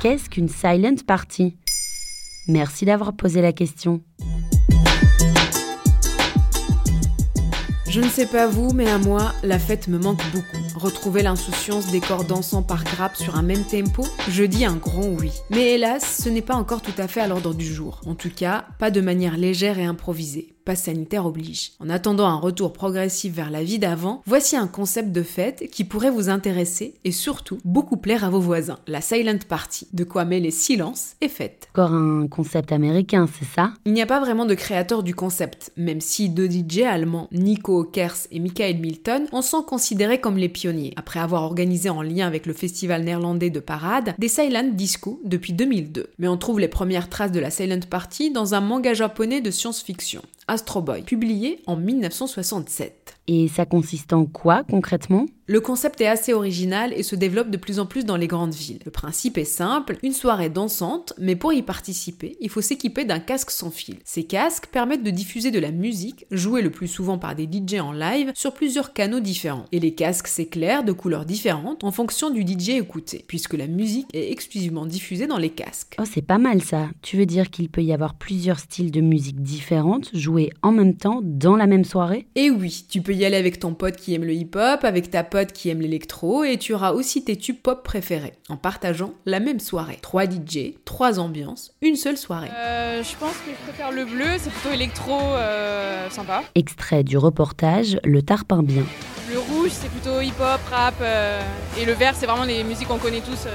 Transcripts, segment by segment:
Qu'est-ce qu'une silent party? Merci d'avoir posé la question. Je ne sais pas vous, mais à moi, la fête me manque beaucoup. Retrouver l'insouciance des corps dansant par grappe sur un même tempo, je dis un grand oui. Mais hélas, ce n'est pas encore tout à fait à l'ordre du jour. En tout cas, pas de manière légère et improvisée sanitaire oblige. En attendant un retour progressif vers la vie d'avant, voici un concept de fête qui pourrait vous intéresser et surtout beaucoup plaire à vos voisins. La silent party, de quoi mêler silence et fête. Encore un concept américain, c'est ça? Il n'y a pas vraiment de créateur du concept, même si deux DJ allemands, Nico Kers et Michael Milton, en sont considérés comme les après avoir organisé en lien avec le festival néerlandais de parade des silent disco depuis 2002. Mais on trouve les premières traces de la silent party dans un manga japonais de science-fiction. Astro Boy, publié en 1967. Et ça consiste en quoi concrètement? Le concept est assez original et se développe de plus en plus dans les grandes villes. Le principe est simple, une soirée dansante, mais pour y participer, il faut s'équiper d'un casque sans fil. Ces casques permettent de diffuser de la musique, jouée le plus souvent par des DJ en live, sur plusieurs canaux différents. Et les casques s'éclairent de couleurs différentes en fonction du DJ écouté, puisque la musique est exclusivement diffusée dans les casques. Oh, c'est pas mal ça. Tu veux dire qu'il peut y avoir plusieurs styles de musique différentes joués en même temps dans la même soirée? Et oui, tu peux y aller avec ton pote qui aime le hip-hop, avec ta pote qui aiment l'électro et tu auras aussi tes tubes pop préférés en partageant la même soirée. Trois DJ, trois ambiances, une seule soirée. Euh, je pense que je préfère le bleu, c'est plutôt électro euh, sympa. Extrait du reportage Le Tarpin Bien. Le rouge, c'est plutôt hip-hop, rap, euh, et le vert, c'est vraiment les musiques qu'on connaît tous.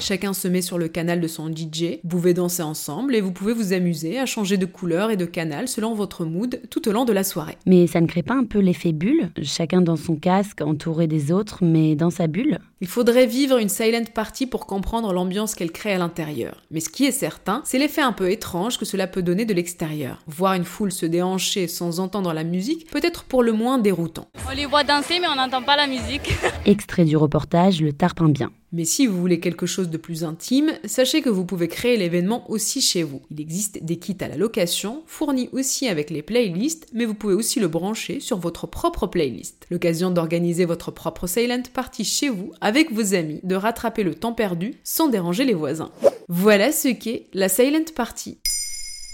Chacun se met sur le canal de son DJ, vous pouvez danser ensemble et vous pouvez vous amuser à changer de couleur et de canal selon votre mood tout au long de la soirée. Mais ça ne crée pas un peu l'effet bulle? Chacun dans son casque, entouré des autres, mais dans sa bulle? Il faudrait vivre une silent party pour comprendre l'ambiance qu'elle crée à l'intérieur. Mais ce qui est certain, c'est l'effet un peu étrange que cela peut donner de l'extérieur. Voir une foule se déhancher sans entendre la musique peut être pour le moins déroutant. On les voit danser mais on n'entend pas la musique. Extrait du reportage Le Tarpin Bien. Mais si vous voulez quelque chose de plus intime, sachez que vous pouvez créer l'événement aussi chez vous. Il existe des kits à la location, fournis aussi avec les playlists, mais vous pouvez aussi le brancher sur votre propre playlist. L'occasion d'organiser votre propre silent party chez vous avec vos amis, de rattraper le temps perdu sans déranger les voisins. Voilà ce qu'est la silent party.